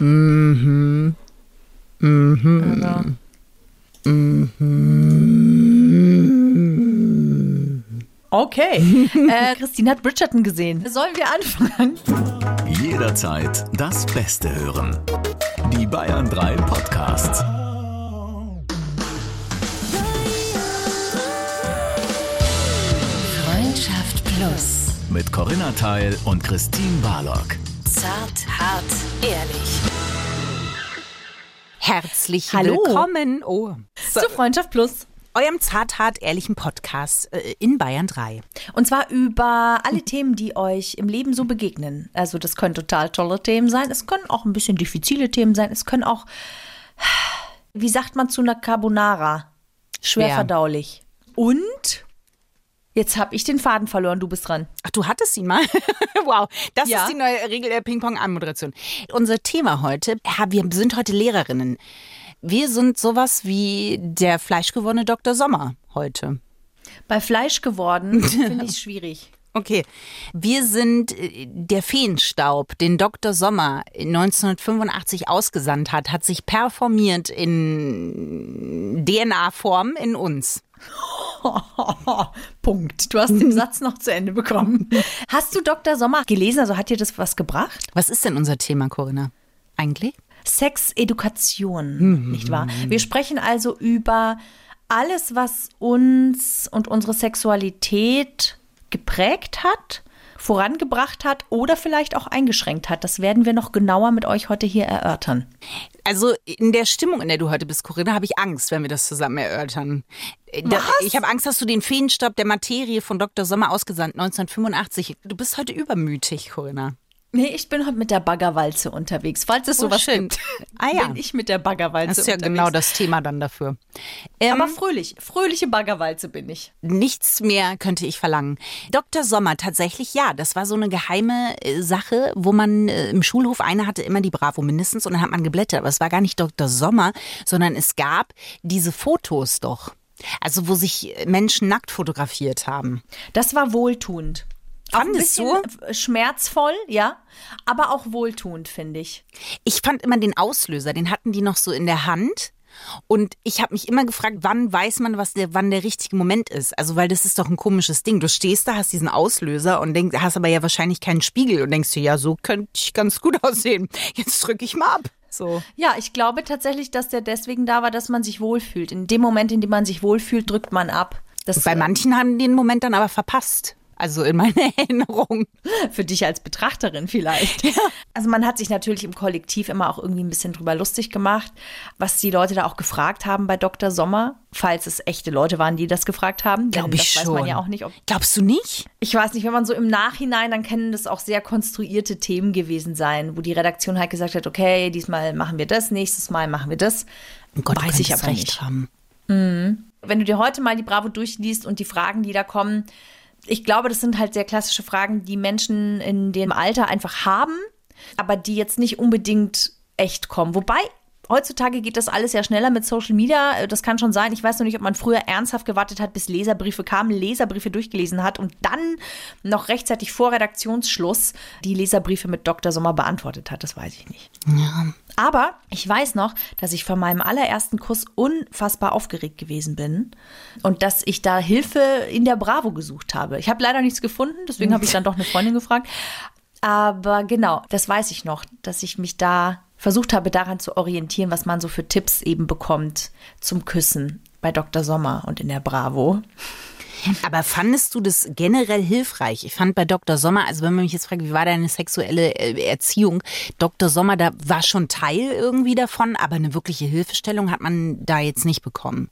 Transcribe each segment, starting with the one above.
Mhm. Mhm. Also, Mhm. okay. äh, Christine hat Bridgerton gesehen. Sollen wir anfangen? Jederzeit das Beste hören. Die Bayern 3 Podcasts. Freundschaft Plus. Mit Corinna Teil und Christine Barlock. Zart, hart, ehrlich. Herzlich Hallo. willkommen oh, Zu Freundschaft Plus. eurem zarthart ehrlichen Podcast äh, in Bayern 3. Und zwar über alle Themen, die euch im Leben so begegnen. Also das können total tolle Themen sein. Es können auch ein bisschen diffizile Themen sein. Es können auch, wie sagt man zu einer Carbonara? Schwer Schwer. verdaulich. Und jetzt habe ich den Faden verloren. Du bist dran. Ach, du hattest ihn mal? wow, das Ja. ist die neue Regel der Ping-Pong-Anmoderation. Unser Thema heute, wir sind heute Lehrerinnen. Wir sind sowas wie der fleischgewordene Dr. Sommer heute. Bei Fleisch geworden finde ich schwierig. Okay, wir sind äh, der Feenstaub, den Dr. Sommer 1985 ausgesandt hat, hat sich performiert in DNA-Form in uns. Punkt. Du hast den Satz noch zu Ende bekommen. Hast du Dr. Sommer gelesen? Also hat dir das was gebracht? Was ist denn unser Thema, Corinna? Eigentlich? Sexedukation, nicht wahr? Wir sprechen also über alles, was uns und unsere Sexualität geprägt hat, vorangebracht hat oder vielleicht auch eingeschränkt hat. Das werden wir noch genauer mit euch heute hier erörtern. Also in der Stimmung, in der du heute bist, Corinna, habe ich Angst, wenn wir das zusammen erörtern. Äh, Da, ich habe Angst, dass du den Feenstaub der Materie von Dr. Sommer ausgesandt 1985. Du bist heute übermütig, Corinna. Nee, ich bin heute mit der Baggerwalze unterwegs. Falls es Oh, sowas schön. gibt, Ah ja. bin ich mit der Baggerwalze Das ist ja unterwegs. genau das Thema dann dafür. Ähm, Aber fröhlich, fröhliche Baggerwalze bin ich. Nichts mehr könnte ich verlangen. Dr. Sommer, tatsächlich ja, das war so eine geheime äh, Sache, wo man äh, im Schulhof, eine hatte immer die Bravo mindestens und dann hat man geblättert. Aber es war gar nicht Dr. Sommer, sondern es gab diese Fotos doch. Also wo sich Menschen nackt fotografiert haben. Das war wohltuend. Auch ein Fandest bisschen äh, schmerzvoll, ja, aber auch wohltuend, finde ich. Ich fand immer den Auslöser, den hatten die noch so in der Hand. Und ich habe mich immer gefragt, wann weiß man, was der, wann der richtige Moment ist? Also, weil das ist doch ein komisches Ding. Du stehst da, hast diesen Auslöser und denkst, hast aber ja wahrscheinlich keinen Spiegel und denkst dir, ja, so könnte ich ganz gut aussehen. Jetzt drücke ich mal ab. So. Ja, ich glaube tatsächlich, dass der deswegen da war, dass man sich wohlfühlt. In dem Moment, in dem man sich wohlfühlt, drückt man ab. Das Bei manchen haben den Moment dann aber verpasst. Also in meiner Erinnerung. für dich als Betrachterin vielleicht. Also man hat sich natürlich im Kollektiv immer auch irgendwie ein bisschen drüber lustig gemacht, was die Leute da auch gefragt haben bei Dr. Sommer, falls es echte Leute waren, die das gefragt haben. Glaube ich das schon. weiß man ja auch nicht, ob Glaubst du nicht? Ich weiß nicht, wenn man so im Nachhinein, dann können das auch sehr konstruierte Themen gewesen sein, wo die Redaktion halt gesagt hat, okay, diesmal machen wir das, nächstes Mal machen wir das. Oh Gott, weiß ich aber recht nicht. haben. Wenn du dir heute mal die Bravo durchliest und die Fragen, die da kommen, ich glaube, das sind halt sehr klassische Fragen, die Menschen in dem Alter einfach haben, aber die jetzt nicht unbedingt echt kommen. Wobei Heutzutage geht das alles ja schneller mit Social Media. Das kann schon sein. Ich weiß noch nicht, ob man früher ernsthaft gewartet hat, bis Leserbriefe kamen, Leserbriefe durchgelesen hat und dann noch rechtzeitig vor Redaktionsschluss die Leserbriefe mit Dr. Sommer beantwortet hat. Das weiß ich nicht. Aber ich weiß noch, dass ich vor meinem allerersten Kuss unfassbar aufgeregt gewesen bin und dass ich da Hilfe in der Bravo gesucht habe. Ich habe leider nichts gefunden, deswegen habe ich dann doch eine Freundin gefragt. Aber genau, das weiß ich noch, dass ich mich da versucht habe, daran zu orientieren, was man so für Tipps eben bekommt zum Küssen bei Dr. Sommer und in der Bravo. Aber fandest du das generell hilfreich? Ich fand bei Dr. Sommer, also wenn man mich jetzt fragt, wie war deine sexuelle äh, Erziehung? Dr. Sommer, da war schon Teil irgendwie davon, aber eine wirkliche Hilfestellung hat man da jetzt nicht bekommen.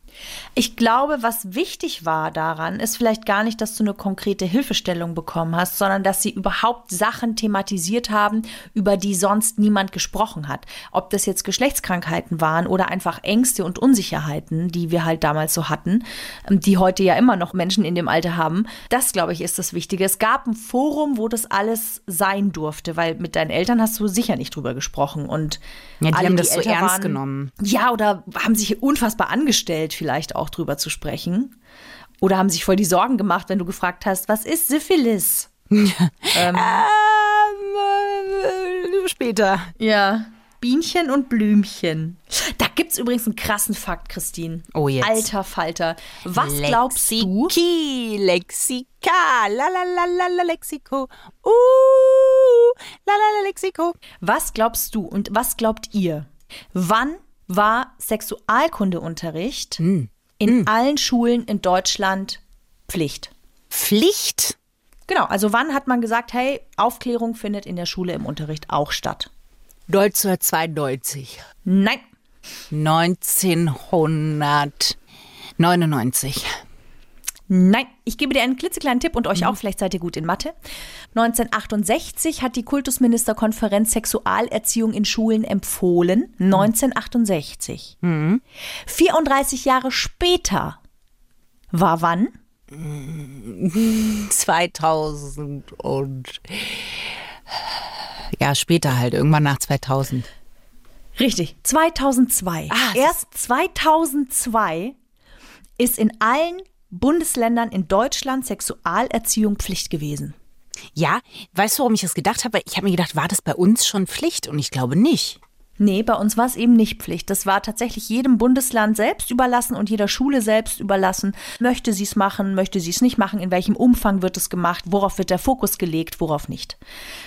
Ich glaube, was wichtig war daran, ist vielleicht gar nicht, dass du eine konkrete Hilfestellung bekommen hast, sondern dass sie überhaupt Sachen thematisiert haben, über die sonst niemand gesprochen hat. Ob das jetzt Geschlechtskrankheiten waren oder einfach Ängste und Unsicherheiten, die wir halt damals so hatten, ähm, die heute ja immer noch Menschen in dem Alter haben. Das, glaube ich, ist das Wichtige. Es gab ein Forum, wo das alles sein durfte, weil mit deinen Eltern hast du sicher nicht drüber gesprochen. Und Ja, die alle, haben das so älter ernst genommen. Ja, oder haben sich unfassbar angestellt, vielleicht auch drüber zu sprechen. Oder haben sich voll die Sorgen gemacht, wenn du gefragt hast, was ist Syphilis? Ähm, äh, später. Ja. Bienchen und Blümchen. Da gibt's übrigens einen krassen Fakt, Christine. Oh, jetzt. Alter Falter. Was glaubst du? Lexiki, Lexika, la la la la la Lexiko. Uh, la la la Lexiko. Was glaubst du und was glaubt ihr? Wann war Sexualkundeunterricht Hm. in allen Schulen in Deutschland Pflicht? Pflicht? Genau, also wann hat man gesagt, hey, Aufklärung findet in der Schule im Unterricht auch statt? 1992. Nein. 1999. Nein, ich gebe dir einen klitzekleinen Tipp und euch auch, vielleicht seid ihr gut in Mathe. 1968 hat die Kultusministerkonferenz Sexualerziehung in Schulen empfohlen. 1968. 34 Jahre später war wann? 2000 und ja, später halt, irgendwann nach 2000. Richtig, 2002. Ah, es Erst 2002 ist in allen Bundesländern in Deutschland Sexualerziehung Pflicht gewesen. Ja, weißt du, warum ich das gedacht habe? Ich habe mir gedacht, war das bei uns schon Pflicht? Und ich glaube nicht. Nee, bei uns war es eben nicht Pflicht. Das war tatsächlich jedem Bundesland selbst überlassen und jeder Schule selbst überlassen. Möchte sie es machen, möchte sie es nicht machen, in welchem Umfang wird es gemacht, worauf wird der Fokus gelegt, worauf nicht.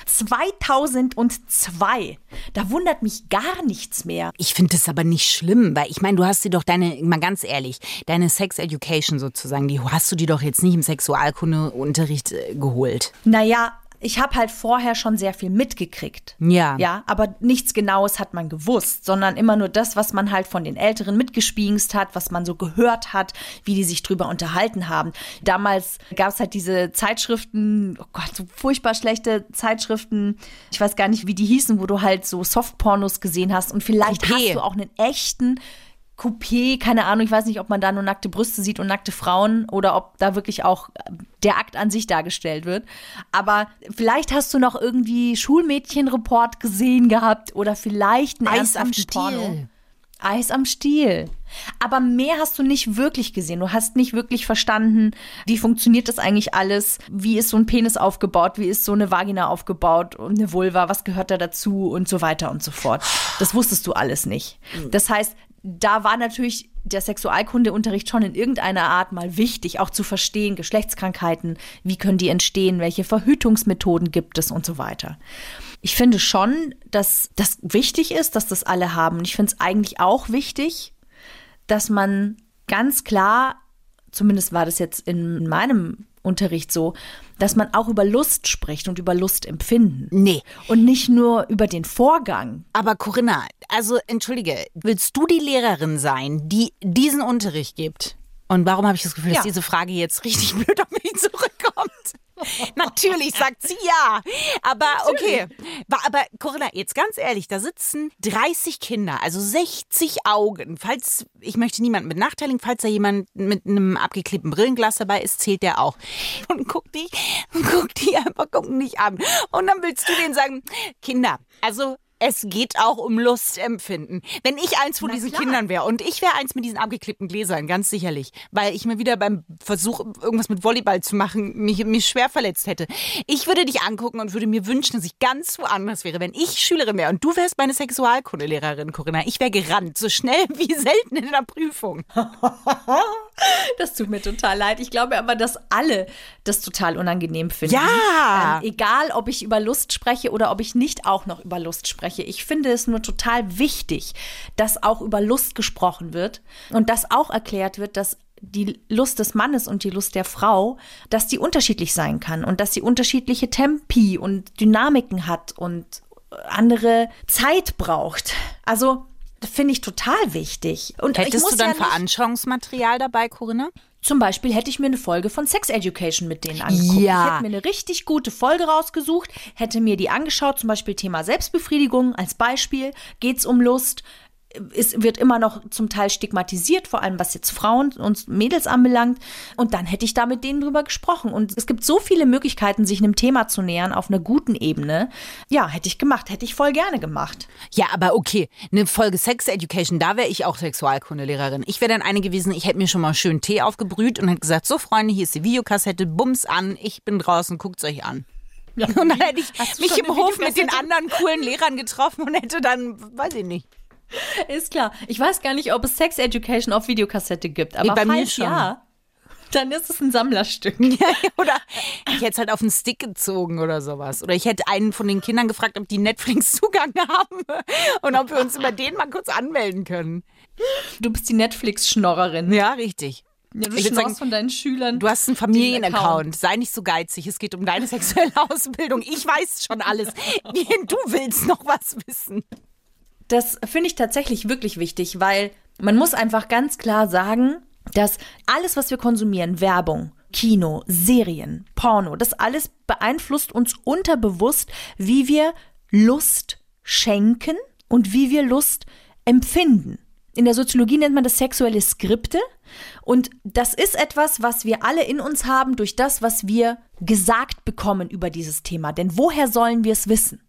2002, da wundert mich gar nichts mehr. Ich finde das aber nicht schlimm, weil ich meine, du hast dir doch deine, mal ganz ehrlich, deine Sex Education sozusagen, die hast du dir doch jetzt nicht im Sexualkundeunterricht äh, geholt. Naja, ich habe halt vorher schon sehr viel mitgekriegt. Ja. Ja, aber nichts Genaues hat man gewusst, sondern immer nur das, was man halt von den Älteren mitgespiegst hat, was man so gehört hat, wie die sich drüber unterhalten haben. Damals gab es halt diese Zeitschriften, oh Gott, so furchtbar schlechte Zeitschriften, ich weiß gar nicht, wie die hießen, wo du halt so Softpornos gesehen hast und vielleicht Coupé. hast du auch einen echten Coupé, keine Ahnung, ich weiß nicht, ob man da nur nackte Brüste sieht und nackte Frauen oder ob da wirklich auch der Akt an sich dargestellt wird. Aber vielleicht hast du noch irgendwie Schulmädchenreport gesehen gehabt oder vielleicht ein Eis am Porno. Stiel. Eis am Stiel. Aber mehr hast du nicht wirklich gesehen. Du hast nicht wirklich verstanden, wie funktioniert das eigentlich alles? Wie ist so ein Penis aufgebaut? Wie ist so eine Vagina aufgebaut? Und eine Vulva? Was gehört da dazu? Und so weiter und so fort. Das wusstest du alles nicht. Das heißt, da war natürlich der Sexualkundeunterricht schon in irgendeiner Art mal wichtig, auch zu verstehen, Geschlechtskrankheiten, wie können die entstehen, welche Verhütungsmethoden gibt es und so weiter. Ich finde schon, dass das wichtig ist, dass das alle haben. Und ich finde es eigentlich auch wichtig, dass man ganz klar, zumindest war das jetzt in meinem Unterricht so, dass man auch über Lust spricht und über Lustempfinden. Nee. Und nicht nur über den Vorgang. Aber Corinna, also entschuldige, willst du die Lehrerin sein, die diesen Unterricht gibt? Und warum habe ich das Gefühl, dass Ja. diese Frage jetzt richtig blöd auf mich zurückkommt? Natürlich sagt sie ja. Aber okay. Wa- Aber Corinna, jetzt ganz ehrlich, da sitzen 30 Kinder, also 60 Augen. Falls, ich möchte niemanden benachteiligen, falls da jemand mit einem abgeklebten Brillenglas dabei ist, zählt der auch. Und guck die, guck die einfach, gucken nicht an. Und dann willst du denen sagen, Kinder, also es geht auch um Lustempfinden. Wenn ich eins von Na diesen klar. Kindern wäre und ich wäre eins mit diesen abgeklebten Gläsern, ganz sicherlich, weil ich mir wieder beim Versuch, irgendwas mit Volleyball zu machen, mich, mich schwer verletzt hätte. Ich würde dich angucken und würde mir wünschen, dass ich ganz woanders wäre, wenn ich Schülerin wäre und du wärst meine Sexualkundelehrerin, Corinna. Ich wäre gerannt, so schnell wie selten in der Prüfung. Das tut mir total leid. Ich glaube aber, dass alle das total unangenehm finden. Ja. Ähm, egal, ob ich über Lust spreche oder ob ich nicht auch noch über Lust spreche. Ich finde es nur total wichtig, dass auch über Lust gesprochen wird und dass auch erklärt wird, dass die Lust des Mannes und die Lust der Frau, dass die unterschiedlich sein kann und dass sie unterschiedliche Tempi und Dynamiken hat und andere Zeit braucht. Also finde ich total wichtig. Und Hättest du dann ja Veranschauungsmaterial dabei, Corinna? zum Beispiel hätte ich mir eine Folge von Sex Education mit denen angeguckt. Ja. Ich hätte mir eine richtig gute Folge rausgesucht, hätte mir die angeschaut, zum Beispiel Thema Selbstbefriedigung als Beispiel. Geht's um Lust? Es wird immer noch zum Teil stigmatisiert, vor allem was jetzt Frauen und Mädels anbelangt. Und dann hätte ich da mit denen drüber gesprochen. Und es gibt so viele Möglichkeiten, sich einem Thema zu nähern auf einer guten Ebene. Ja, hätte ich gemacht, hätte ich voll gerne gemacht. Ja, aber okay, eine Folge Sex Education, da wäre ich auch Sexualkundelehrerin. Ich wäre dann eine gewesen, ich hätte mir schon mal schön Tee aufgebrüht und hätte gesagt, so Freunde, hier ist die Videokassette, bums an, ich bin draußen, guckt's euch an. und dann hätte ich mich im Hof mit den anderen coolen Lehrern getroffen und hätte dann, weiß ich nicht. Ist klar. Ich weiß gar nicht, ob es Sex Education auf Videokassette gibt, aber bei mir schon. ja, dann ist es ein Sammlerstück. Oder ich hätte es halt auf den Stick gezogen oder sowas. Oder ich hätte einen von den Kindern gefragt, ob die Netflix-Zugang haben und ob wir uns über den mal kurz anmelden können. Du bist die Netflix-Schnorrerin. Ja, richtig. Ja, du Ich sagen, von deinen Schülern. Du hast einen Familienaccount. Sei nicht so geizig. Es geht um deine sexuelle Ausbildung. Ich weiß schon alles. Du willst noch was wissen. Das finde ich tatsächlich wirklich wichtig, weil man muss einfach ganz klar sagen, dass alles, was wir konsumieren, Werbung, Kino, Serien, Porno, das alles beeinflusst uns unterbewusst, wie wir Lust schenken und wie wir Lust empfinden. In der Soziologie nennt man das sexuelle Skripte. Und das ist etwas, was wir alle in uns haben durch das, was wir gesagt bekommen über dieses Thema. Denn woher sollen wir es wissen?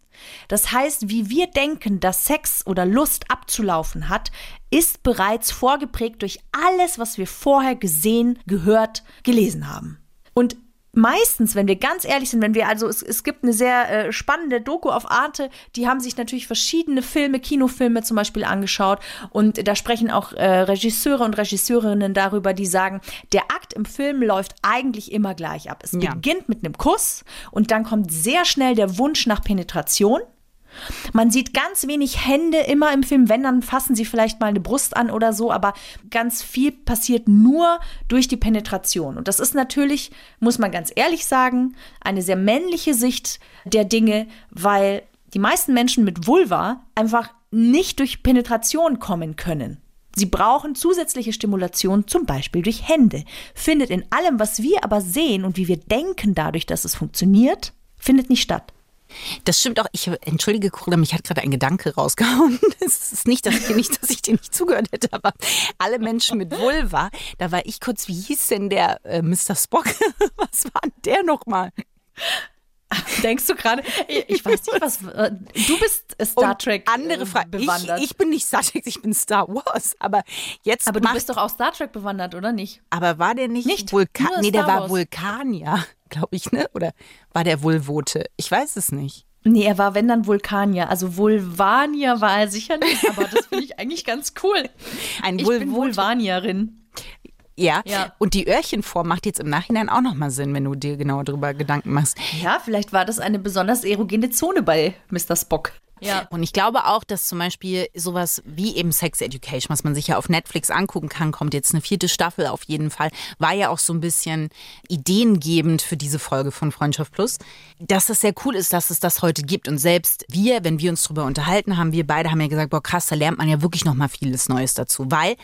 Das heißt, wie wir denken, dass Sex oder Lust abzulaufen hat, ist bereits vorgeprägt durch alles, was wir vorher gesehen, gehört, gelesen haben. Und meistens, wenn wir ganz ehrlich sind, wenn wir also, es, es gibt eine sehr äh, spannende Doku auf Arte, die haben sich natürlich verschiedene Filme, Kinofilme zum Beispiel angeschaut und da sprechen auch äh, Regisseure und Regisseurinnen darüber, die sagen, der Akt im Film läuft eigentlich immer gleich ab. Es Ja. beginnt mit einem Kuss und dann kommt sehr schnell der Wunsch nach Penetration. Man sieht ganz wenig Hände immer im Film, wenn, dann fassen sie vielleicht mal eine Brust an oder so, aber ganz viel passiert nur durch die Penetration. Und das ist natürlich, muss man ganz ehrlich sagen, eine sehr männliche Sicht der Dinge, weil die meisten Menschen mit Vulva einfach nicht durch Penetration kommen können. Sie brauchen zusätzliche Stimulation, zum Beispiel durch Hände. Findet in allem, was wir aber sehen und wie wir denken dadurch, dass es funktioniert, findet nicht statt. Das stimmt auch. Ich entschuldige, Corinna, mich hat gerade ein Gedanke rausgehauen. Es ist nicht, dass ich dir nicht, dass ich dir nicht zugehört hätte, aber alle Menschen mit Vulva, da war ich kurz, wie hieß denn der äh, Mr. Spock? Was war denn der nochmal? Denkst du gerade, ich weiß nicht, was. äh, Du bist Star Und Trek Andere äh, Frage. Ich, bewandert. ich bin nicht Star Trek, ich bin Star Wars. Aber jetzt aber du bist doch auch Star Trek bewandert, oder nicht? aber war der nicht, Nicht? Vulkan? Nee, der Star war Wars. Vulkanier, glaube ich, ne? Oder war der Vulvote? Ich weiß es nicht. Nee, er war, wenn dann Vulkanier. Also Vulvanier war er sicher nicht, aber das finde ich eigentlich ganz cool. Ein Ich bin. Vulvanierin. Ja. Ja. Und die Öhrchenform macht jetzt im Nachhinein auch nochmal Sinn, wenn du dir genauer darüber Gedanken machst. Ja, vielleicht war das eine besonders erogene Zone bei Mr. Spock. Ja. Und ich glaube auch, dass zum Beispiel sowas wie eben Sex Education, was man sich ja auf Netflix angucken kann, kommt jetzt eine vierte Staffel auf jeden Fall, war ja auch so ein bisschen ideengebend für diese Folge von Freundschaft Plus, dass es sehr cool ist, dass es das heute gibt. Und selbst wir, wenn wir uns darüber unterhalten haben, wir beide haben ja gesagt, boah krass, da lernt man ja wirklich nochmal vieles Neues dazu, weil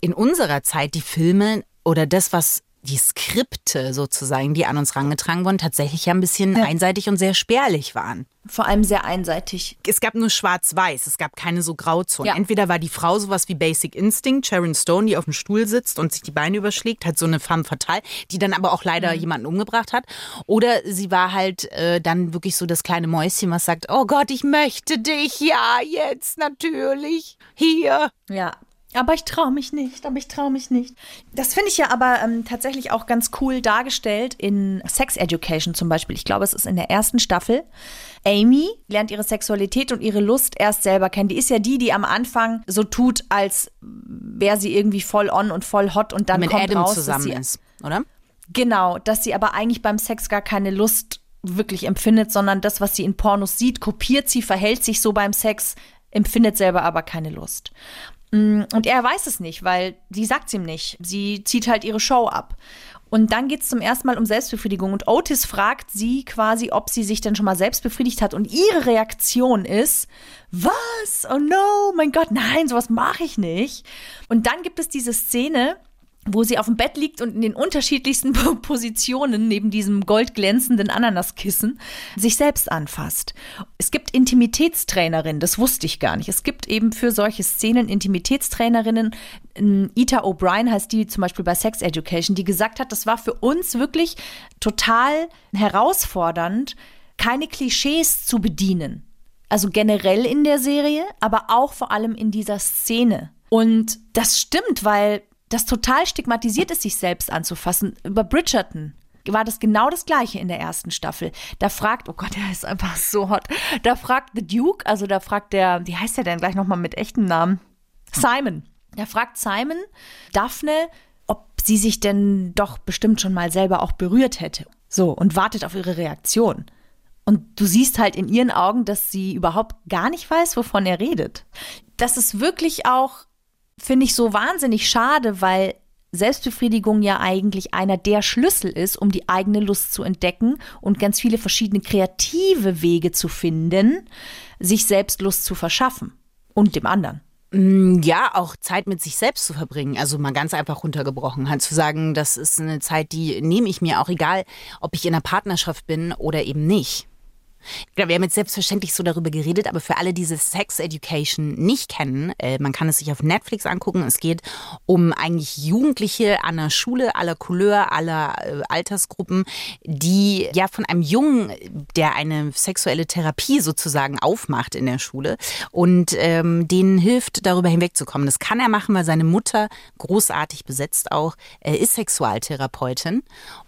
in unserer Zeit die Filme oder das, was die Skripte sozusagen, die an uns rangetragen wurden, tatsächlich ja ein bisschen einseitig und sehr spärlich waren Vor allem sehr einseitig. es gab nur schwarz-weiß, es gab keine so Grauzonen. Ja. Entweder war die Frau sowas wie Basic Instinct, Sharon Stone, die auf dem Stuhl sitzt und sich die Beine überschlägt, halt so eine femme fatale, die dann aber auch leider Mhm. jemanden umgebracht hat. Oder sie war halt äh, dann wirklich so das kleine Mäuschen, was sagt, oh Gott, ich möchte dich, ja, jetzt natürlich, hier. Ja. Aber ich traue mich nicht, aber ich traue mich nicht. Das finde ich ja aber ähm, tatsächlich auch ganz cool dargestellt in Sex Education zum Beispiel. Ich glaube, es ist in der ersten Staffel. Amy lernt ihre Sexualität und ihre Lust erst selber kennen. Die ist ja die, die am Anfang so tut, als wäre sie irgendwie voll on und voll hot und dann mit kommt Adam raus, zusammen dass sie, ist, oder? Genau, dass sie aber eigentlich beim Sex gar keine Lust wirklich empfindet, sondern das, was sie in Pornos sieht, kopiert sie, verhält sich so beim Sex, empfindet selber aber keine Lust. Mm, Und er weiß es nicht, weil sie sagt es ihm nicht. Sie zieht halt ihre Show ab. Und dann geht es zum ersten Mal um Selbstbefriedigung. Und Otis fragt sie quasi, ob sie sich denn schon mal selbst befriedigt hat. Und ihre Reaktion ist, was? Oh no, mein Gott, nein, sowas mache ich nicht. Und dann gibt es diese Szene, wo sie auf dem Bett liegt und in den unterschiedlichsten Positionen neben diesem goldglänzenden Ananaskissen sich selbst anfasst. Es gibt Intimitätstrainerinnen, das wusste ich gar nicht. Es gibt eben für solche Szenen Intimitätstrainerinnen. Ähm, Ita O'Brien heißt die zum Beispiel bei Sex Education, die gesagt hat, das war für uns wirklich total herausfordernd, keine Klischees zu bedienen. Also generell in der Serie, aber auch vor allem in dieser Szene. Und das stimmt, weil das total stigmatisiert ist, sich selbst anzufassen. Über Bridgerton war das genau das gleiche in der ersten Staffel. Da fragt, oh Gott, der ist einfach so hot. Da fragt The Duke, also da fragt der, wie heißt der denn gleich nochmal mit echtem Namen? Simon. Da fragt Simon Daphne, ob sie sich denn doch bestimmt schon mal selber auch berührt hätte. So, und wartet auf ihre Reaktion. Und du siehst halt in ihren Augen, dass sie überhaupt gar nicht weiß, wovon er redet. Das ist wirklich auch, finde ich, so wahnsinnig schade, weil Selbstbefriedigung ja eigentlich einer der Schlüssel ist, um die eigene Lust zu entdecken und ganz viele verschiedene kreative Wege zu finden, sich selbst Lust zu verschaffen und dem anderen. Mm, Ja, auch Zeit mit sich selbst zu verbringen. Also mal ganz einfach runtergebrochen. Halt zu sagen, das ist eine Zeit, die nehme ich mir auch egal, ob ich in einer Partnerschaft bin oder eben nicht. Ja, wir haben jetzt selbstverständlich so darüber geredet, aber für alle, die diese Sex Education nicht kennen, äh, man kann es sich auf Netflix angucken. Es geht um eigentlich Jugendliche an der Schule aller Couleur, aller äh, Altersgruppen, die ja von einem Jungen, der eine sexuelle Therapie sozusagen aufmacht in der Schule und ähm, denen hilft, darüber hinwegzukommen. Das kann er machen, weil seine Mutter, großartig besetzt auch, äh, ist Sexualtherapeutin.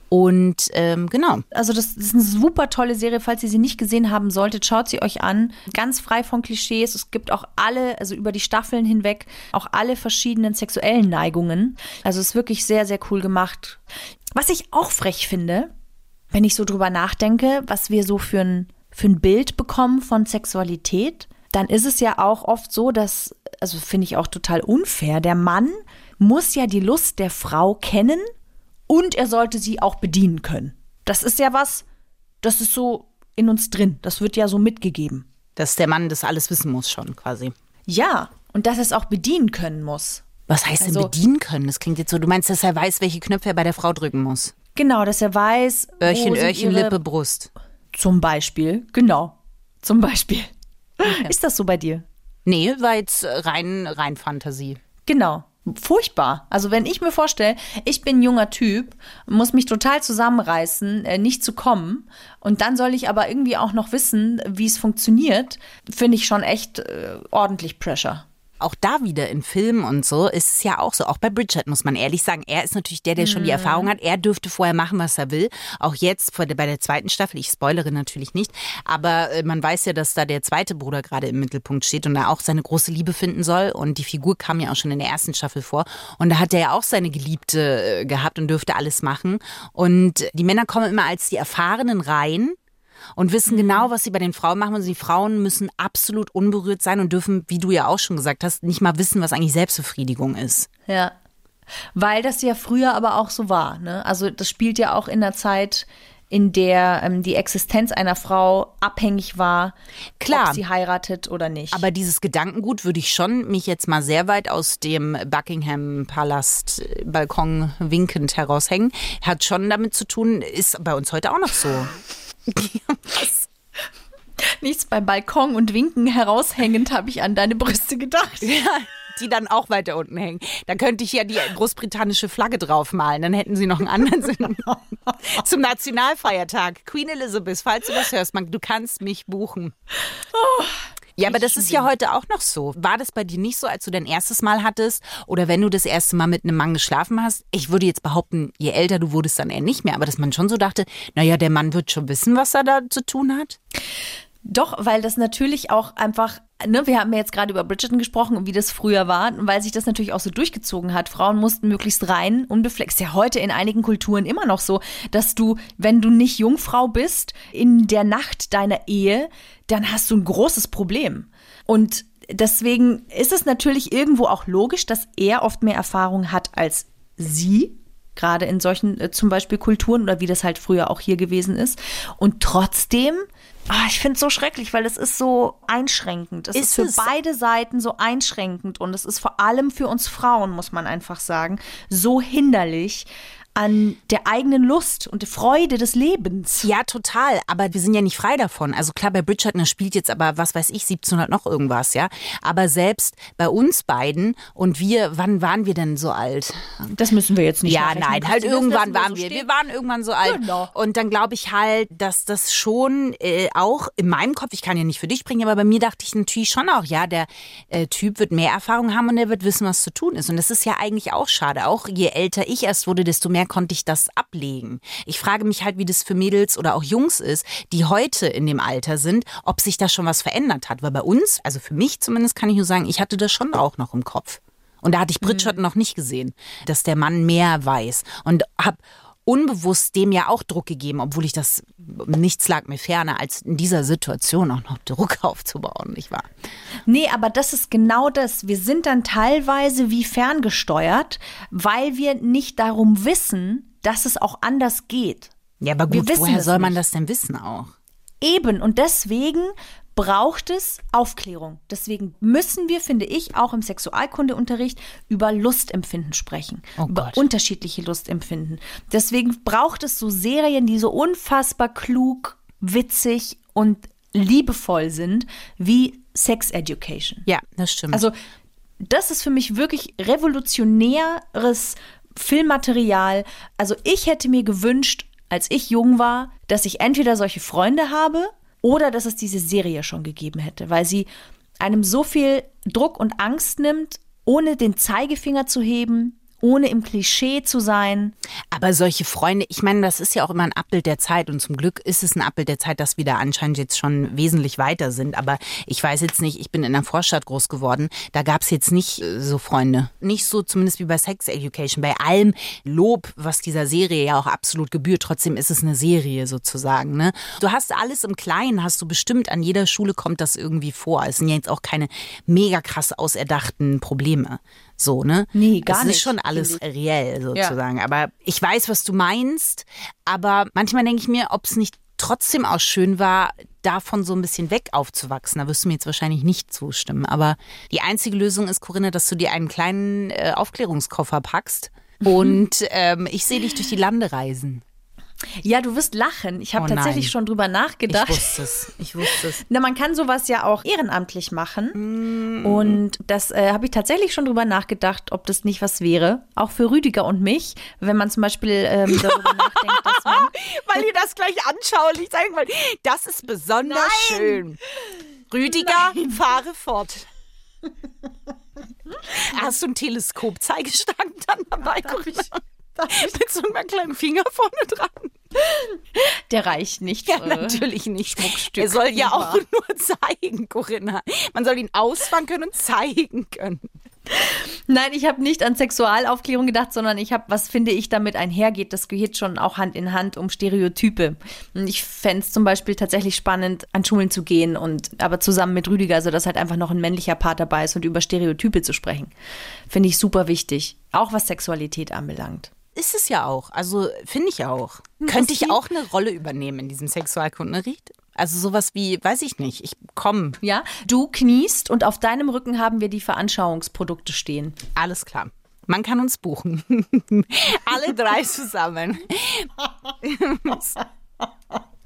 Und ähm, genau, Also das ist eine super tolle Serie. Falls ihr sie nicht gesehen haben solltet, schaut sie euch an. Ganz frei von Klischees. Es gibt auch alle, also über die Staffeln hinweg, auch alle verschiedenen sexuellen Neigungen. Also es ist wirklich sehr, sehr cool gemacht. Was ich auch frech finde, wenn ich so drüber nachdenke, was wir so für ein, für ein Bild bekommen von Sexualität, dann ist es ja auch oft so, dass, also finde ich auch total unfair, der Mann muss ja die Lust der Frau kennen und er sollte sie auch bedienen können. Das ist ja was, das ist so in uns drin. Das wird ja so mitgegeben. dass der Mann das alles wissen muss schon quasi. Ja, und dass er es auch bedienen können muss. Was heißt Also- denn bedienen können? Das klingt jetzt so, du meinst, dass er weiß, welche Knöpfe er bei der Frau drücken muss. Genau, dass er weiß, Öhrchen, Öhrchen, Lippe, Brust. Zum Beispiel, genau. Zum Beispiel. Ist das so bei dir? Nee, war jetzt rein, rein Fantasie. Genau. Furchtbar. Also wenn ich mir vorstelle, ich bin junger Typ, muss mich total zusammenreißen, äh, nicht zu kommen, und dann soll ich aber irgendwie auch noch wissen, wie es funktioniert, finde ich schon echt äh, ordentlich Pressure. Auch da wieder in Filmen und so ist es ja auch so. Auch bei Bridget muss man ehrlich sagen, er ist natürlich der, der schon die Erfahrung hat. Er dürfte vorher machen, was er will. Auch jetzt vor der- bei der zweiten Staffel. Ich spoilere natürlich nicht. Aber äh, man weiß ja, dass da der zweite Bruder gerade im Mittelpunkt steht und da auch seine große Liebe finden soll. Und die Figur kam ja auch schon in der ersten Staffel vor. Und da hat er ja auch seine Geliebte äh, gehabt und dürfte alles machen. Und die Männer kommen immer als die Erfahrenen rein und wissen genau, was sie bei den Frauen machen. Und die Frauen müssen absolut unberührt sein und dürfen, wie du ja auch schon gesagt hast, nicht mal wissen, was eigentlich Selbstbefriedigung ist. Ja. Weil das ja früher aber auch so war. Ne? Also das spielt ja auch in der Zeit, in der ähm, die Existenz einer Frau abhängig war, Klar. ob sie heiratet oder nicht. Aber dieses Gedankengut würde ich schon mich jetzt mal sehr weit aus dem Buckingham Palast äh, Balkon winkend heraushängen. Hat schon damit zu tun, ist bei uns heute auch noch so. nichts beim Balkon und Winken heraushängend habe ich an deine Brüste gedacht. Ja, die dann auch weiter unten hängen. Da könnte ich ja die großbritannische Flagge draufmalen. Dann hätten sie noch einen anderen Sinn. Zum Nationalfeiertag. Queen Elizabeth, falls du das hörst, man, du kannst mich buchen. Ja, aber das ist ja heute auch noch so. War das bei dir nicht so, als du dein erstes Mal hattest oder wenn du das erste Mal mit einem Mann geschlafen hast? Ich würde jetzt behaupten, je älter du wurdest, dann eher nicht mehr. Aber dass man schon so dachte, naja, der Mann wird schon wissen, was er da zu tun hat. Doch, weil das natürlich auch einfach, ne, wir haben ja jetzt gerade über Bridgerton gesprochen und wie das früher war, weil sich das natürlich auch so durchgezogen hat. Frauen mussten möglichst rein, unbefleckt. Ist ja heute in einigen Kulturen immer noch so, dass du, wenn du nicht Jungfrau bist, in der Nacht deiner Ehe, dann hast du ein großes Problem. Und deswegen ist es natürlich irgendwo auch logisch, dass er oft mehr Erfahrung hat als sie gerade in solchen äh, zum Beispiel Kulturen oder wie das halt früher auch hier gewesen ist. Und trotzdem, ah, ich finde es so schrecklich, weil es ist so einschränkend. Es ist, Ist für es? beide Seiten so einschränkend und es ist vor allem für uns Frauen, muss man einfach sagen, so hinderlich an der eigenen Lust und der Freude des Lebens. Ja, total. Aber wir sind ja nicht frei davon. Also klar, bei Bridgerton spielt jetzt aber, was weiß ich, 1700 noch irgendwas, ja. Aber selbst bei uns beiden und wir, wann waren wir denn so alt? Das müssen wir jetzt nicht Ja, nein, halt irgendwann lassen wir waren so wir. waren irgendwann so alt. Genau. Und dann glaube ich halt, dass das schon äh, auch in meinem Kopf, ich kann ja nicht für dich sprechen, aber bei mir dachte ich natürlich schon auch, ja, der äh, Typ wird mehr Erfahrung haben und er wird wissen, was zu tun ist. Und das ist ja eigentlich auch schade. Auch je älter ich erst wurde, desto mehr konnte ich das ablegen. Ich frage mich halt, wie das für Mädels oder auch Jungs ist, die heute in dem Alter sind, ob sich da schon was verändert hat. Weil bei uns, also für mich zumindest kann ich nur sagen, ich hatte das schon auch noch im Kopf. Und da hatte ich Bridgerton noch nicht gesehen, dass der Mann mehr weiß. Und habe unbewusst dem ja auch Druck gegeben, obwohl ich das, nichts lag mir ferner, als in dieser Situation auch noch Druck aufzubauen, nicht wahr? Nee, aber das ist genau das. Wir sind dann teilweise wie ferngesteuert, weil wir nicht darum wissen, dass es auch anders geht. Ja, aber gut, woher soll man nicht. das denn wissen auch? Eben, und deswegen braucht es Aufklärung. Deswegen müssen wir, finde ich, auch im Sexualkundeunterricht über Lustempfinden sprechen. Oh über Gott. unterschiedliche Lustempfinden. Deswegen braucht es so Serien, die so unfassbar klug, witzig und liebevoll sind, wie Sex Education. Ja, das stimmt. Also, das ist für mich wirklich revolutionäres Filmmaterial. Also, ich hätte mir gewünscht, als ich jung war, dass ich entweder solche Freunde habe oder dass es diese Serie schon gegeben hätte, weil sie einem so viel Druck und Angst nimmt, ohne den Zeigefinger zu heben, ohne im Klischee zu sein. Aber solche Freunde, ich meine, das ist ja auch immer ein Abbild der Zeit und zum Glück ist es ein Abbild der Zeit, dass wir da anscheinend jetzt schon wesentlich weiter sind. Aber ich weiß jetzt nicht, ich bin in einer Vorstadt groß geworden, da gab es jetzt nicht äh, so Freunde. Nicht so zumindest wie bei Sex Education. Bei allem Lob, was dieser Serie ja auch absolut gebührt, trotzdem ist es eine Serie sozusagen. Ne? Du hast alles im Kleinen, hast du bestimmt, an jeder Schule kommt das irgendwie vor. Es sind ja jetzt auch keine mega krass auserdachten Probleme. So, ne? Nee, gar nicht, ist schon alles reell sozusagen. Aber ich weiß, was du meinst. Aber manchmal denke ich mir, ob es nicht trotzdem auch schön war, davon so ein bisschen weg aufzuwachsen. Da wirst du mir jetzt wahrscheinlich nicht zustimmen. Aber die einzige Lösung ist, Corinna, dass du dir einen kleinen äh, Aufklärungskoffer packst. Und ähm, ich sehe dich durch die Lande reisen. Ja, du wirst lachen. Ich habe Oh tatsächlich nein. schon drüber nachgedacht. Ich wusste es. Ich wusste es. Na, man kann sowas ja auch ehrenamtlich machen. Und das äh, habe ich tatsächlich schon drüber nachgedacht, ob das nicht was wäre. Auch für Rüdiger und mich, wenn man zum Beispiel ähm, darüber nachdenkt, dass man. Weil ihr das gleich anschaulich zeigen wollt. Das ist besonders Nein. schön. Rüdiger, fahre fort. Hast du einen Teleskop-Zeigestand dann dabei? Corinna? Mit so einem kleinen Finger vorne dran. Der reicht nicht. Ja, natürlich nicht. Schmuckstück, Er soll ja auch nur zeigen, Corinna. Man soll ihn ausfahren können und zeigen können. Nein, ich habe nicht an Sexualaufklärung gedacht, sondern ich habe, was finde ich damit einhergeht, das geht schon auch Hand in Hand um Stereotype. Und ich fände es zum Beispiel tatsächlich spannend, an Schulen zu gehen und aber zusammen mit Rüdiger, also dass halt einfach noch ein männlicher Part dabei ist und über Stereotype zu sprechen. Finde ich super wichtig. Auch was Sexualität anbelangt. Ist es ja auch. Also finde ich auch. Könnte ich auch eine Rolle übernehmen in diesem Sexualkundenunterricht? Also sowas wie, weiß ich nicht, ich komme. Ja, du kniest und auf deinem Rücken haben wir die Veranschauungsprodukte stehen. Alles klar. Man kann uns buchen. Alle drei zusammen.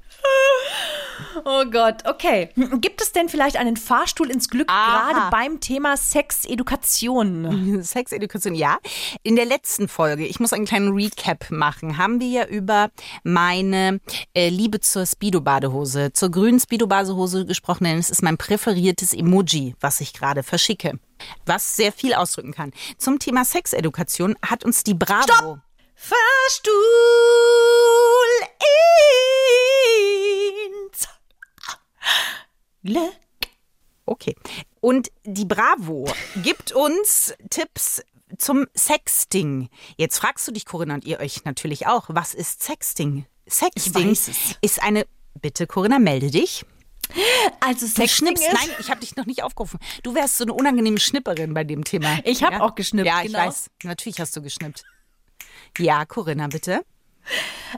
Oh Gott, okay. Gibt es denn vielleicht einen Fahrstuhl ins Glück Aha. gerade beim Thema Sexedukation? Sexedukation, ja. In der letzten Folge, ich muss einen kleinen Recap machen, haben wir ja über meine äh, Liebe zur Speedo-Badehose, zur grünen Speedo-Badehose gesprochen, denn es ist mein präferiertes Emoji, was ich gerade verschicke. Was sehr viel ausdrücken kann. Zum Thema Sexedukation hat uns die Bravo. Stopp! Fahrstuhl ins Glück. Okay. Und die Bravo gibt uns Tipps zum Sexting. Jetzt fragst du dich, Corinna, und ihr euch natürlich auch, was ist Sexting? Sexting ist eine. Bitte, Corinna, melde dich. Also Du Sexting schnippst. ist... Nein, ich habe dich noch nicht aufgerufen. Du wärst so eine unangenehme Schnipperin bei dem Thema. Ich hab auch geschnippt, Ja, ich genau. weiß. Natürlich hast du geschnippt. Ja, Corinna, bitte.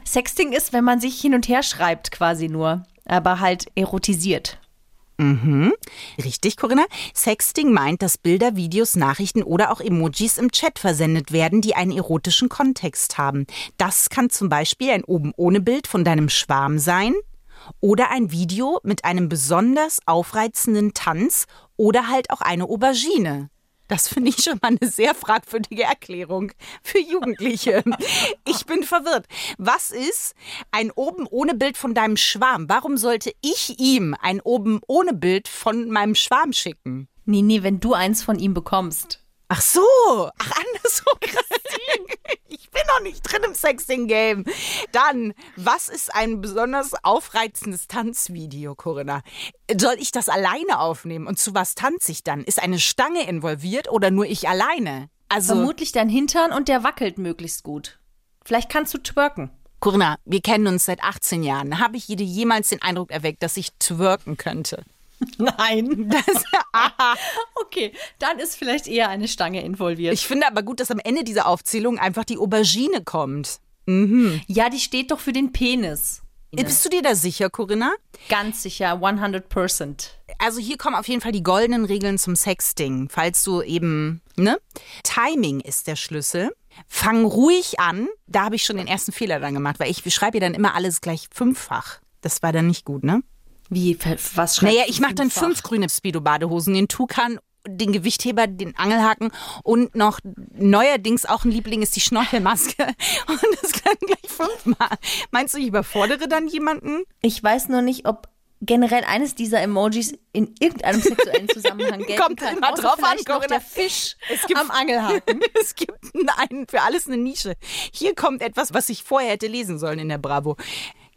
Sexting ist, wenn man sich hin und her schreibt quasi nur, aber halt erotisiert. Richtig, Corinna. Sexting meint, dass Bilder, Videos, Nachrichten oder auch Emojis im Chat versendet werden, die einen erotischen Kontext haben. Das kann zum Beispiel ein oben ohne Bild von deinem Schwarm sein oder ein Video mit einem besonders aufreizenden Tanz oder halt auch eine Aubergine. Das finde ich schon mal eine sehr fragwürdige Erklärung für Jugendliche. Ich bin verwirrt. Was ist ein oben ohne Bild von deinem Schwarm? Warum sollte ich ihm ein oben ohne Bild von meinem Schwarm schicken? Nee, nee, wenn du eins von ihm bekommst. Ach so, ach andersrum. Ich bin noch nicht drin im Sexting-Game. Dann, was ist ein besonders aufreizendes Tanzvideo, Corinna? Soll ich das alleine aufnehmen? Und zu was tanze ich dann? Ist eine Stange involviert oder nur ich alleine? Also, Vermutlich dein Hintern und der wackelt möglichst gut. Vielleicht kannst du twerken. Corinna, wir kennen uns seit 18 Jahren. Habe ich dir jemals den Eindruck erweckt, dass ich twerken könnte? Nein. Das. Okay, dann ist vielleicht eher eine Stange involviert. Ich finde aber gut, dass am Ende dieser Aufzählung einfach die Aubergine kommt. ja, die steht doch für den Penis. Bist du dir da sicher, Corinna? Ganz sicher, 100%. Also hier kommen auf jeden Fall die goldenen Regeln zum Sexting, falls du eben, ne? Timing ist der Schlüssel. Fang ruhig an. Da habe ich schon den ersten Fehler dann gemacht, weil ich schreibe ja dann immer alles gleich fünffach. Das war dann nicht gut, ne? Wie, was schreibst Naja, ich mache dann fünf grüne Speedo-Badehosen, den Tukan, den Gewichtheber, den Angelhaken und noch neuerdings auch ein Liebling ist die Schnorchelmaske. Und das kann gleich fünfmal. Meinst du, ich überfordere dann jemanden? Ich weiß nur nicht, ob generell eines dieser Emojis in irgendeinem sexuellen Zusammenhang gelten Kommt kann. immer drauf an, Corinna. der Fisch Es gibt- am Angelhaken. Es gibt einen, für alles eine Nische. Hier kommt etwas, was ich vorher hätte lesen sollen in der Bravo.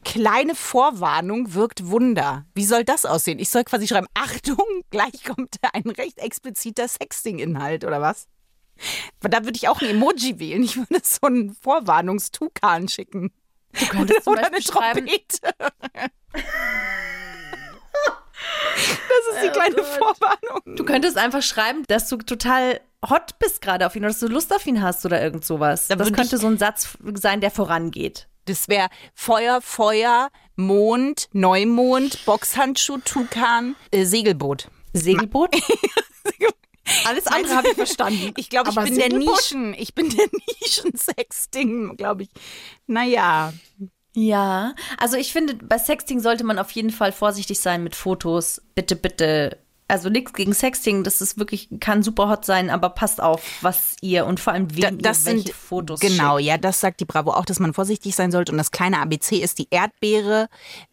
Kleine Vorwarnung wirkt Wunder. Wie soll das aussehen? Ich soll quasi schreiben, Achtung, gleich kommt ein recht expliziter Sexting-Inhalt, oder was? Da würde ich auch ein Emoji wählen. Ich würde so einen Vorwarnungstukan schicken. Du könntest zum Oder eine Trompete. Das ist die kleine Vorwarnung. du könntest einfach schreiben, dass du total hot bist gerade auf ihn oder dass du Lust auf ihn hast oder irgend sowas. Da das könnte so ein Satz sein, der vorangeht. Das wäre Feuer, Feuer, Mond, Neumond, Boxhandschuh, Tukan, äh, Segelboot. Segelboot? Alles andere habe ich verstanden. Ich glaube, ich bin der Segelboot? Nischen. Ich bin der Nischen-Sexting, glaube ich. Naja. Ja, also ich finde, bei Sexting sollte man auf jeden Fall vorsichtig sein mit Fotos. Bitte, bitte. Also nichts gegen Sexting, das ist wirklich, kann super hot sein, aber passt auf, was ihr und vor allem Da, wem das ihr welche sind Fotos Genau, schickt. ja, das sagt die Bravo auch, dass man vorsichtig sein sollte. Und das kleine ABC ist die Erdbeere.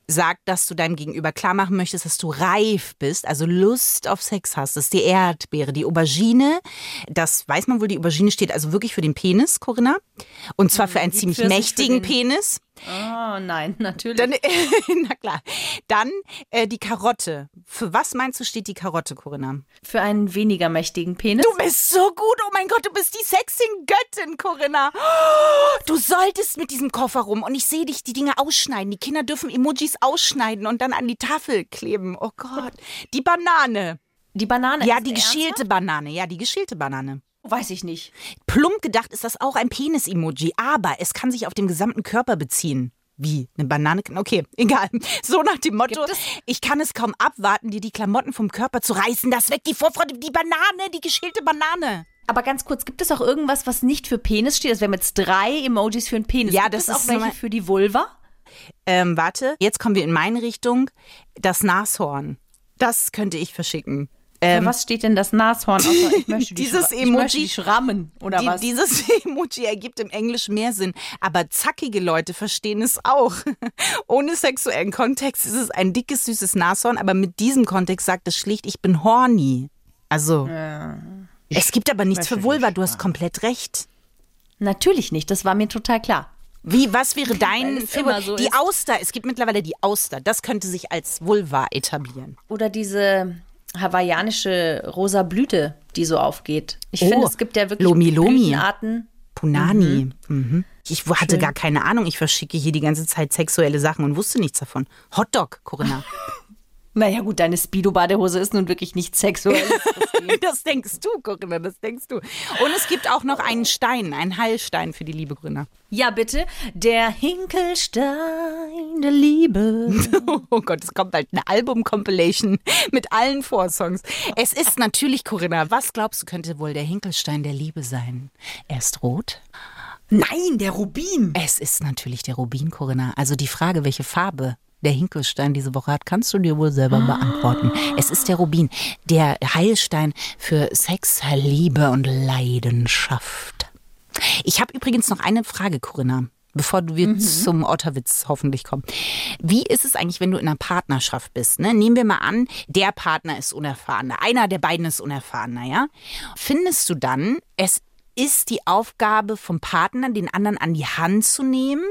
Sagt, dass du deinem Gegenüber klar machen möchtest, dass du reif bist, also Lust auf Sex hast. Das ist die Erdbeere. Die Aubergine, das weiß man wohl, die Aubergine steht also wirklich für den Penis, Corinna. Und zwar für einen die ziemlich für mächtigen den- Penis. Oh nein, natürlich. Dann, na klar. Dann äh, die Karotte. Für was meinst du, steht die Karotte, Corinna? Für einen weniger mächtigen Penis. Du bist so gut. Oh mein Gott, du bist die Sexing-Göttin, Corinna. Oh, Du solltest mit diesem Koffer rum und ich sehe dich die Dinge ausschneiden. Die Kinder dürfen Emojis ausschneiden und dann an die Tafel kleben. Oh Gott. Die Banane. Die Banane. Ja, die geschälte Banane. Ja, die geschälte Banane. Weiß ich nicht. Plump gedacht ist das auch ein Penis-Emoji, aber es kann sich auf den gesamten Körper beziehen. Wie? Eine Banane? Okay, egal. So nach dem Motto, ich kann es kaum abwarten, dir die Klamotten vom Körper zu reißen. Das weckt die Vorfreude. Die Banane, die geschälte Banane. Aber ganz kurz, gibt es auch irgendwas, was nicht für Penis steht? Also wir haben jetzt drei Emojis für einen Penis. Ja, gibt das es auch ist welche normal- für die Vulva? Ähm, warte, jetzt kommen wir in meine Richtung. Das Nashorn. Das könnte ich verschicken. Für was steht denn das Nashorn? Außer ich möchte die Dieses Schra- ich möchte Emoji- die Schrammen oder Die, was? dieses Emoji ergibt im Englisch mehr Sinn, aber zackige Leute verstehen es auch. Ohne sexuellen Kontext ist es ein dickes, süßes Nashorn, aber mit diesem Kontext sagt es schlicht, ich bin horny. Also, es gibt aber nichts für Vulva, du hast komplett recht. Natürlich nicht, das war mir total klar. Wie, was wäre dein immer so Die ist. Auster, es gibt mittlerweile die Auster, das könnte sich als Vulva etablieren. Oder diese hawaiianische rosa Blüte, die so aufgeht. Ich Oh, finde, es gibt ja wirklich Lomi Lomi. Blütenarten. Punani. Mhm. Ich hatte gar keine Ahnung, ich verschicke hier die ganze Zeit sexuelle Sachen und wusste nichts davon. Hotdog, Corinna. Naja gut, deine Speedo-Badehose ist nun wirklich nicht sexuell. Das denkst du, Corinna, das denkst du. Und es gibt auch noch einen Stein, einen Heilstein für die liebe Corinna. ja, bitte. Der Hinkelstein der Liebe. Oh Gott, es kommt bald eine Album-Compilation mit allen Vorsongs. Es ist natürlich, Corinna, was glaubst du, könnte wohl der Hinkelstein der Liebe sein? Er ist rot? Nein, der Rubin. Es ist natürlich der Rubin, Corinna. Also die Frage, welche Farbe der Hinkelstein diese Woche hat, kannst du dir wohl selber beantworten. Es ist der Rubin, der Heilstein für Sex, Liebe und Leidenschaft. Ich habe übrigens noch eine Frage, Corinna, bevor wir zum Otterwitz hoffentlich kommen. Wie ist es eigentlich, wenn du in einer Partnerschaft bist? Ne? Nehmen wir mal an, der Partner ist unerfahrener, einer der beiden ist unerfahrener, ja? Findest du dann es ist die Aufgabe vom Partner, den anderen an die Hand zu nehmen?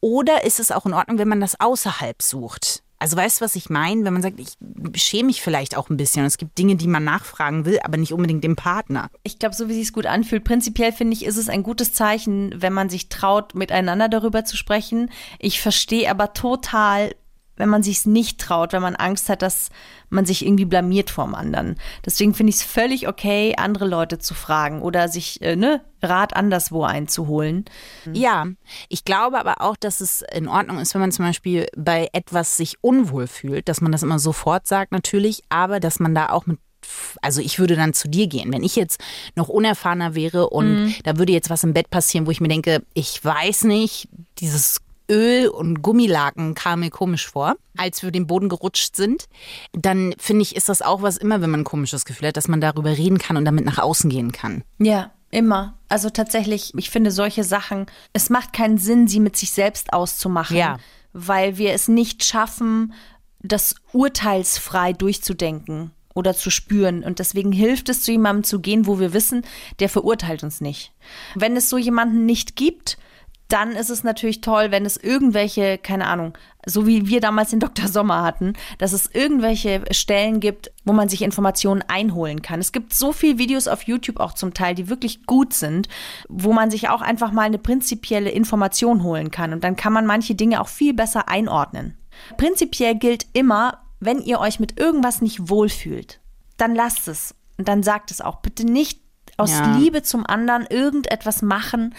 Oder ist es auch in Ordnung, wenn man das außerhalb sucht? Also weißt du, was ich meine? Wenn man sagt, ich schäme mich vielleicht auch ein bisschen. Es gibt Dinge, die man nachfragen will, aber nicht unbedingt dem Partner. Ich glaube, so wie sich es gut anfühlt, prinzipiell finde ich, ist es ein gutes Zeichen, wenn man sich traut, miteinander darüber zu sprechen. Ich verstehe aber total, wenn man sich es nicht traut, wenn man Angst hat, dass man sich irgendwie blamiert vorm anderen. Deswegen finde ich es völlig okay, andere Leute zu fragen oder sich äh, ne, Rat anderswo einzuholen. Ja, ich glaube aber auch, dass es in Ordnung ist, wenn man zum Beispiel bei etwas sich unwohl fühlt, dass man das immer sofort sagt natürlich, aber dass man da auch mit also ich würde dann zu dir gehen. Wenn ich jetzt noch unerfahrener wäre und mhm. da würde jetzt was im Bett passieren, wo ich mir denke, ich weiß nicht, dieses Öl und Gummilaken kam mir komisch vor, als wir den Boden gerutscht sind, dann finde ich, ist das auch was immer, wenn man ein komisches Gefühl hat, dass man darüber reden kann und damit nach außen gehen kann. Ja, immer. Also tatsächlich, ich finde solche Sachen, es macht keinen Sinn, sie mit sich selbst auszumachen, ja. weil wir es nicht schaffen, das urteilsfrei durchzudenken oder zu spüren. Und deswegen hilft es, zu jemandem zu gehen, wo wir wissen, der verurteilt uns nicht. Wenn es so jemanden nicht gibt, dann ist es natürlich toll, wenn es irgendwelche, keine Ahnung, so wie wir damals den Dr. Sommer hatten, dass es irgendwelche Stellen gibt, wo man sich Informationen einholen kann. Es gibt so viele Videos auf YouTube auch zum Teil, die wirklich gut sind, wo man sich auch einfach mal eine prinzipielle Information holen kann. Und dann kann man manche Dinge auch viel besser einordnen. Prinzipiell gilt immer, wenn ihr euch mit irgendwas nicht wohlfühlt, dann lasst es. Und dann sagt es auch. Bitte nicht aus ja. Liebe zum anderen irgendetwas machen,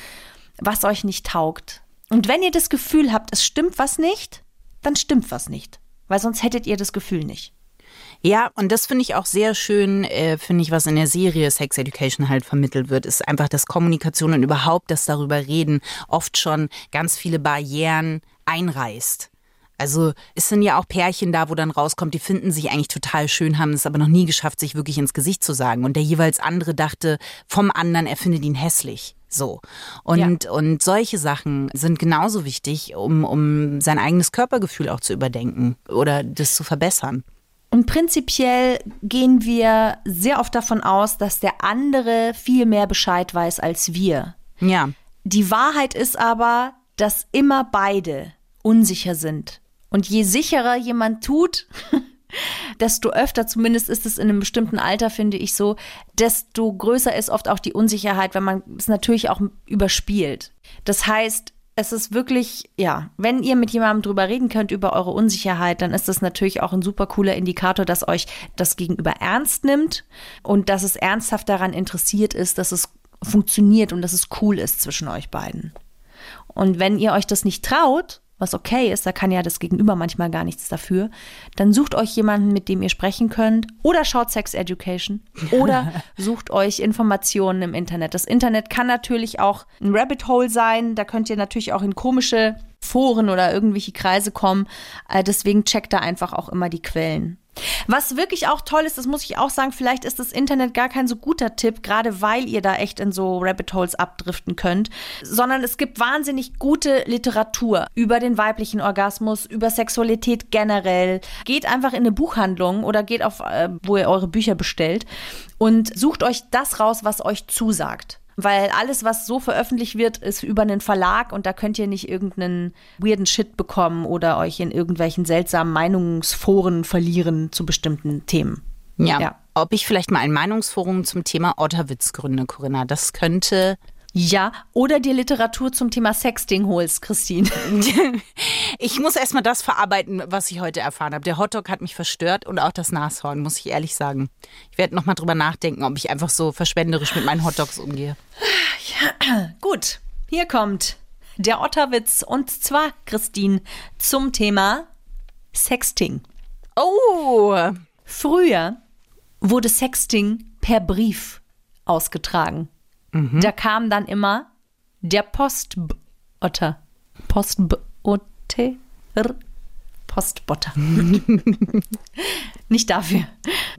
was euch nicht taugt. Und wenn ihr das Gefühl habt, es stimmt was nicht, dann stimmt was nicht. Weil sonst hättet ihr das Gefühl nicht. Ja, und das finde ich auch sehr schön, äh, finde ich, was in der Serie Sex Education halt vermittelt wird, ist einfach, dass Kommunikation und überhaupt das darüber reden oft schon ganz viele Barrieren einreißt. Also es sind ja auch Pärchen da, wo dann rauskommt, die finden sich eigentlich total schön, haben es aber noch nie geschafft, sich wirklich ins Gesicht zu sagen. Und der jeweils andere dachte vom anderen, er findet ihn hässlich. So. Und, ja. und solche Sachen sind genauso wichtig, um, um sein eigenes Körpergefühl auch zu überdenken oder das zu verbessern. Und prinzipiell gehen wir sehr oft davon aus, dass der andere viel mehr Bescheid weiß als wir. Ja. Die Wahrheit ist aber, dass immer beide unsicher sind. Und je sicherer jemand tut, desto öfter, zumindest ist es in einem bestimmten Alter, finde ich so, desto größer ist oft auch die Unsicherheit, wenn man es natürlich auch überspielt. Das heißt, es ist wirklich, ja, wenn ihr mit jemandem drüber reden könnt über eure Unsicherheit, dann ist das natürlich auch ein super cooler Indikator, dass euch das Gegenüber ernst nimmt und dass es ernsthaft daran interessiert ist, dass es funktioniert und dass es cool ist zwischen euch beiden. Und wenn ihr euch das nicht traut, was okay ist, da kann ja das Gegenüber manchmal gar nichts dafür, dann sucht euch jemanden, mit dem ihr sprechen könnt oder schaut Sex Education oder sucht euch Informationen im Internet. Das Internet kann natürlich auch ein Rabbit Hole sein, da könnt ihr natürlich auch in komische Foren oder irgendwelche Kreise kommen. Äh, deswegen checkt da einfach auch immer die Quellen. Was wirklich auch toll ist, das muss ich auch sagen, vielleicht ist das Internet gar kein so guter Tipp, gerade weil ihr da echt in so Rabbit Holes abdriften könnt, sondern es gibt wahnsinnig gute Literatur über den weiblichen Orgasmus, über Sexualität generell. Geht einfach in eine Buchhandlung oder geht auf, äh, wo ihr eure Bücher bestellt und sucht euch das raus, was euch zusagt. Weil alles, was so veröffentlicht wird, ist über einen Verlag und da könnt ihr nicht irgendeinen weirden Shit bekommen oder euch in irgendwelchen seltsamen Meinungsforen verlieren zu bestimmten Themen. Ja. ja. Ob ich vielleicht mal ein Meinungsforum zum Thema Otterwitz gründe, Corinna, das könnte ja, oder dir Literatur zum Thema Sexting holst, Christine. ich muss erstmal das verarbeiten, was ich heute erfahren habe. Der Hotdog hat mich verstört und auch das Nashorn, muss ich ehrlich sagen. Ich werde nochmal drüber nachdenken, ob ich einfach so verschwenderisch mit meinen Hotdogs umgehe. Ja, gut. Hier kommt der Otterwitz und zwar, Christine, zum Thema Sexting. Oh! Früher wurde Sexting per Brief ausgetragen. Mhm. Da kam dann immer der Postbotter. Postbotter. Postbotter. Nicht dafür.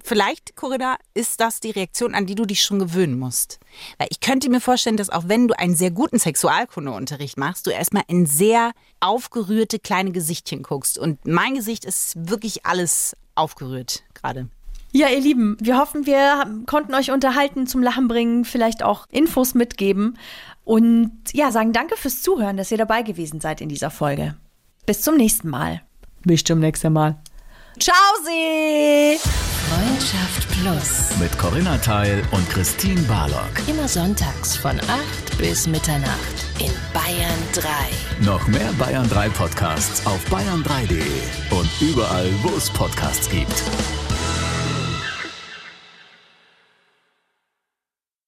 Vielleicht, Corinna, ist das die Reaktion, an die du dich schon gewöhnen musst. Weil ich könnte mir vorstellen, dass auch wenn du einen sehr guten Sexualkundeunterricht machst, du erstmal in sehr aufgerührte kleine Gesichtchen guckst. Und mein Gesicht ist wirklich alles aufgerührt gerade. Ja, ihr Lieben, wir hoffen, wir konnten euch unterhalten, zum Lachen bringen, vielleicht auch Infos mitgeben und ja, sagen danke fürs Zuhören, dass ihr dabei gewesen seid in dieser Folge. Bis zum nächsten Mal. Bis zum nächsten Mal. Ciao, Sie! Freundschaft Plus. Mit Corinna Teil und Christine Barlock. Immer sonntags von 8 bis Mitternacht in Bayern 3. Noch mehr Bayern 3 Podcasts auf bayern3.de und überall, wo es Podcasts gibt.